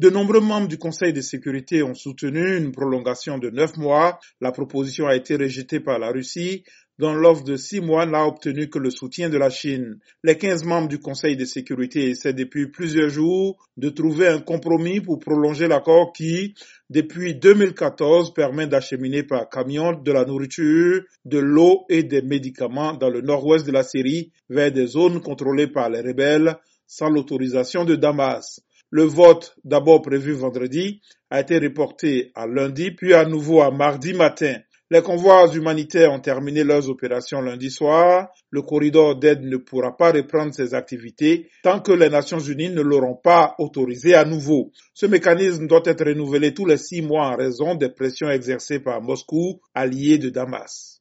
De nombreux membres du Conseil de sécurité ont soutenu une prolongation de neuf mois. La proposition a été rejetée par la Russie dont l'offre de six mois n'a obtenu que le soutien de la Chine. Les 15 membres du Conseil de sécurité essaient depuis plusieurs jours de trouver un compromis pour prolonger l'accord qui, depuis 2014, permet d'acheminer par camion de la nourriture, de l'eau et des médicaments dans le nord-ouest de la Syrie vers des zones contrôlées par les rebelles sans l'autorisation de Damas. Le vote, d'abord prévu vendredi, a été reporté à lundi, puis à nouveau à mardi matin. Les convois humanitaires ont terminé leurs opérations lundi soir. Le corridor d'aide ne pourra pas reprendre ses activités tant que les Nations Unies ne l'auront pas autorisé à nouveau. Ce mécanisme doit être renouvelé tous les six mois en raison des pressions exercées par Moscou, allié de Damas.